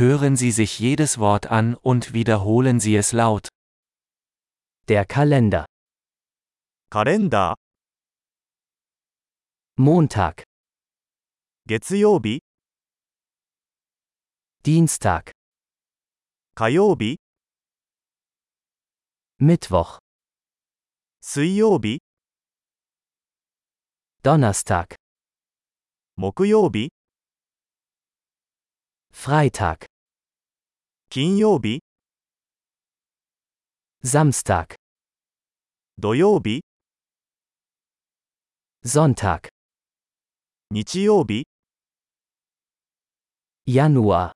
Hören Sie sich jedes Wort an und wiederholen Sie es laut. Der Kalender. カレンダー Montag, 月曜日 Dienstag, 火曜日 Mittwoch, 水曜日 Donnerstag, 木曜日 Freitag, 金曜日 Samstag, 土曜日 Sonntag, 日曜日 Januar,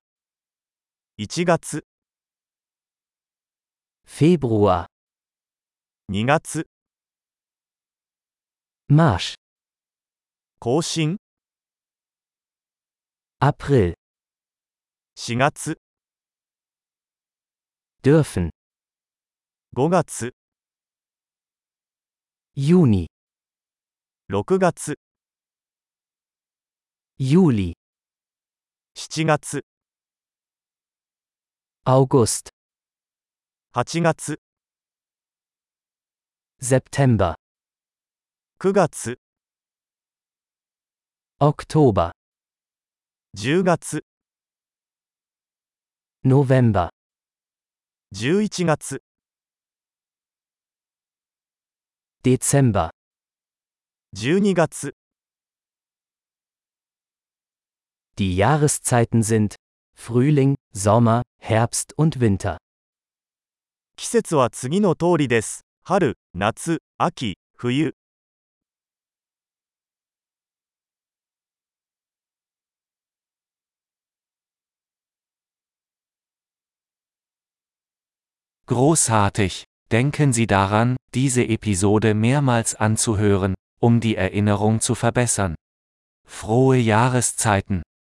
1月 Februar, 2月 Marsch, 更新 April, 4月 dürfen, 5月 Juni, 6月 Juli, 7月 August, 8月 September, 9月 Oktober, 10月 November, 11月 Dezember, 12月 Die Jahreszeiten sind Frühling, Sommer, Herbst und Winter. 季節は次の通りです春夏秋冬 Großartig! Denken Sie daran, diese Episode mehrmals anzuhören, um die Erinnerung zu verbessern. Frohe Jahreszeiten!